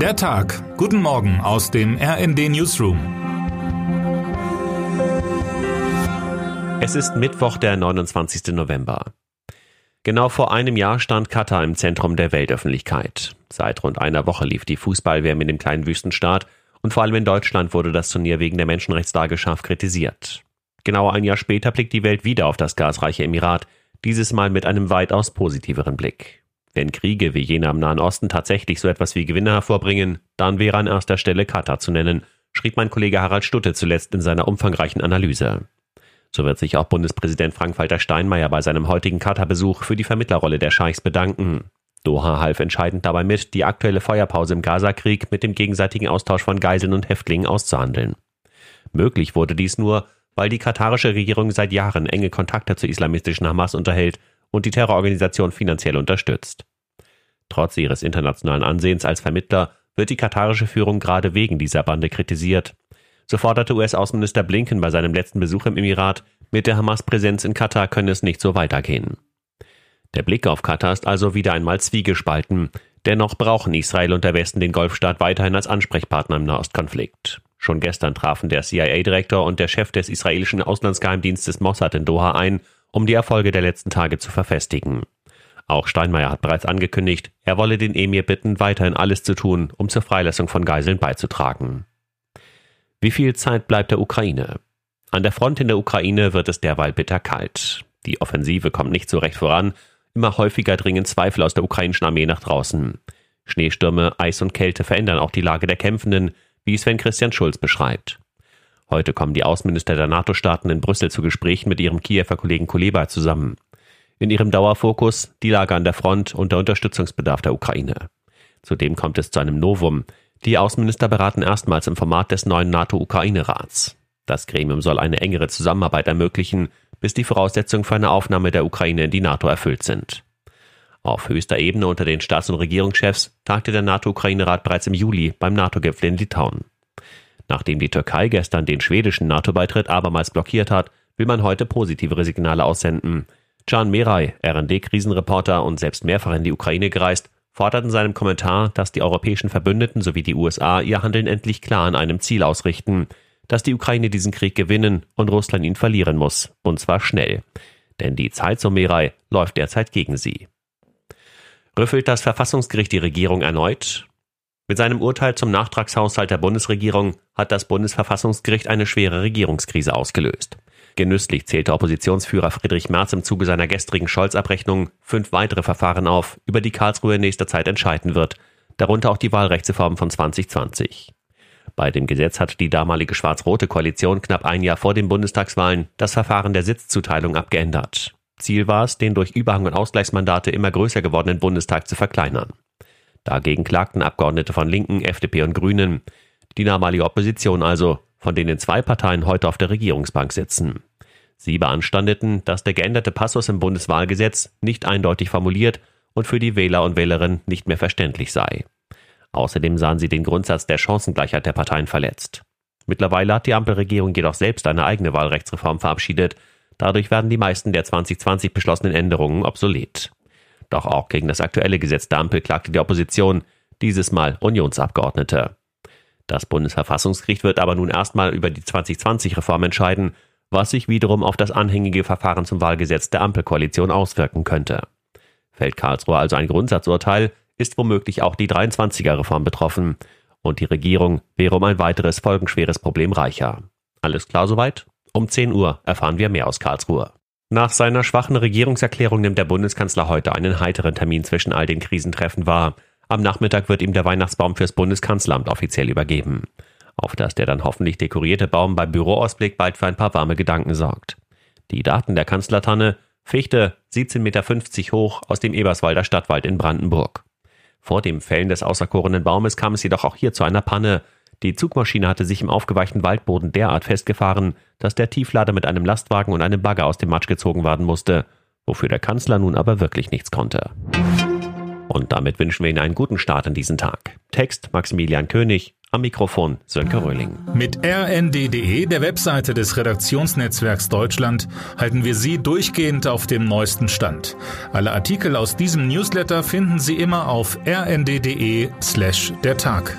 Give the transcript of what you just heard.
Der Tag. Guten Morgen aus dem RND Newsroom. Es ist Mittwoch, der 29. November. Genau vor einem Jahr stand Katar im Zentrum der Weltöffentlichkeit. Seit rund einer Woche lief die Fußball-WM in dem kleinen Wüstenstaat und vor allem in Deutschland wurde das Turnier wegen der Menschenrechtslage scharf kritisiert. Genau ein Jahr später blickt die Welt wieder auf das gasreiche Emirat, dieses Mal mit einem weitaus positiveren Blick. Wenn Kriege wie jene am Nahen Osten tatsächlich so etwas wie Gewinne hervorbringen, dann wäre an erster Stelle Katar zu nennen, schrieb mein Kollege Harald Stutte zuletzt in seiner umfangreichen Analyse. So wird sich auch Bundespräsident Frank-Walter Steinmeier bei seinem heutigen Katar-Besuch für die Vermittlerrolle der Scheichs bedanken. Doha half entscheidend dabei mit, die aktuelle Feuerpause im Gaza-Krieg mit dem gegenseitigen Austausch von Geiseln und Häftlingen auszuhandeln. Möglich wurde dies nur, weil die katarische Regierung seit Jahren enge Kontakte zur islamistischen Hamas unterhält und die Terrororganisation finanziell unterstützt. Trotz ihres internationalen Ansehens als Vermittler wird die katarische Führung gerade wegen dieser Bande kritisiert. So forderte US-Außenminister Blinken bei seinem letzten Besuch im Emirat, mit der Hamas-Präsenz in Katar könne es nicht so weitergehen. Der Blick auf Katar ist also wieder einmal zwiegespalten. Dennoch brauchen Israel und der Westen den Golfstaat weiterhin als Ansprechpartner im Nahostkonflikt. Schon gestern trafen der CIA-Direktor und der Chef des israelischen Auslandsgeheimdienstes Mossad in Doha ein, um die Erfolge der letzten Tage zu verfestigen. Auch Steinmeier hat bereits angekündigt, er wolle den Emir bitten, weiterhin alles zu tun, um zur Freilassung von Geiseln beizutragen. Wie viel Zeit bleibt der Ukraine? An der Front in der Ukraine wird es derweil bitter kalt. Die Offensive kommt nicht so recht voran. Immer häufiger dringen Zweifel aus der ukrainischen Armee nach draußen. Schneestürme, Eis und Kälte verändern auch die Lage der Kämpfenden, wie Sven Christian Schulz beschreibt. Heute kommen die Außenminister der NATO-Staaten in Brüssel zu Gesprächen mit ihrem Kiewer Kollegen Kuleba zusammen. In ihrem Dauerfokus die Lage an der Front und der Unterstützungsbedarf der Ukraine. Zudem kommt es zu einem Novum. Die Außenminister beraten erstmals im Format des neuen NATO-Ukraine-Rats. Das Gremium soll eine engere Zusammenarbeit ermöglichen, bis die Voraussetzungen für eine Aufnahme der Ukraine in die NATO erfüllt sind. Auf höchster Ebene unter den Staats- und Regierungschefs tagte der NATO-Ukraine-Rat bereits im Juli beim NATO-Gipfel in Litauen. Nachdem die Türkei gestern den schwedischen NATO-Beitritt abermals blockiert hat, will man heute positivere Signale aussenden. Can Meray, RND-Krisenreporter und selbst mehrfach in die Ukraine gereist, fordert in seinem Kommentar, dass die europäischen Verbündeten sowie die USA ihr Handeln endlich klar an einem Ziel ausrichten, dass die Ukraine diesen Krieg gewinnen und Russland ihn verlieren muss, und zwar schnell. Denn die Zeit, so Meray, läuft derzeit gegen sie. Rüffelt das Verfassungsgericht die Regierung erneut? Mit seinem Urteil zum Nachtragshaushalt der Bundesregierung hat das Bundesverfassungsgericht eine schwere Regierungskrise ausgelöst. Genüsslich zählte Oppositionsführer Friedrich Merz im Zuge seiner gestrigen Scholz-Abrechnung fünf weitere Verfahren auf, über die Karlsruhe in nächster Zeit entscheiden wird, darunter auch die Wahlrechtsreform von 2020. Bei dem Gesetz hat die damalige schwarz-rote Koalition knapp ein Jahr vor den Bundestagswahlen das Verfahren der Sitzzuteilung abgeändert. Ziel war es, den durch Überhang- und Ausgleichsmandate immer größer gewordenen Bundestag zu verkleinern. Dagegen klagten Abgeordnete von Linken, FDP und Grünen, die damalige Opposition also, von denen zwei Parteien heute auf der Regierungsbank sitzen. Sie beanstandeten, dass der geänderte Passus im Bundeswahlgesetz nicht eindeutig formuliert und für die Wähler und Wählerinnen nicht mehr verständlich sei. Außerdem sahen sie den Grundsatz der Chancengleichheit der Parteien verletzt. Mittlerweile hat die Ampelregierung jedoch selbst eine eigene Wahlrechtsreform verabschiedet. Dadurch werden die meisten der 2020 beschlossenen Änderungen obsolet. Doch auch gegen das aktuelle Gesetz der Ampel klagte die Opposition, dieses Mal Unionsabgeordnete. Das Bundesverfassungsgericht wird aber nun erstmal über die 2020-Reform entscheiden, was sich wiederum auf das anhängige Verfahren zum Wahlgesetz der Ampelkoalition auswirken könnte. Fällt Karlsruhe also ein Grundsatzurteil, ist womöglich auch die 23er-Reform betroffen und die Regierung wäre um ein weiteres folgenschweres Problem reicher. Alles klar soweit? Um 10 Uhr erfahren wir mehr aus Karlsruhe. Nach seiner schwachen Regierungserklärung nimmt der Bundeskanzler heute einen heiteren Termin zwischen all den Krisentreffen wahr. Am Nachmittag wird ihm der Weihnachtsbaum fürs Bundeskanzleramt offiziell übergeben. Auf das der dann hoffentlich dekorierte Baum beim Büroausblick bald für ein paar warme Gedanken sorgt. Die Daten der Kanzlertanne Fichte 17,50 Meter hoch aus dem Eberswalder Stadtwald in Brandenburg. Vor dem Fällen des auserkorenen Baumes kam es jedoch auch hier zu einer Panne. Die Zugmaschine hatte sich im aufgeweichten Waldboden derart festgefahren, dass der Tieflader mit einem Lastwagen und einem Bagger aus dem Matsch gezogen werden musste, wofür der Kanzler nun aber wirklich nichts konnte. Und damit wünschen wir Ihnen einen guten Start in diesen Tag. Text Maximilian König, am Mikrofon Sönke Röhling. Mit rnd.de, der Webseite des Redaktionsnetzwerks Deutschland, halten wir Sie durchgehend auf dem neuesten Stand. Alle Artikel aus diesem Newsletter finden Sie immer auf rnd.de slash der Tag.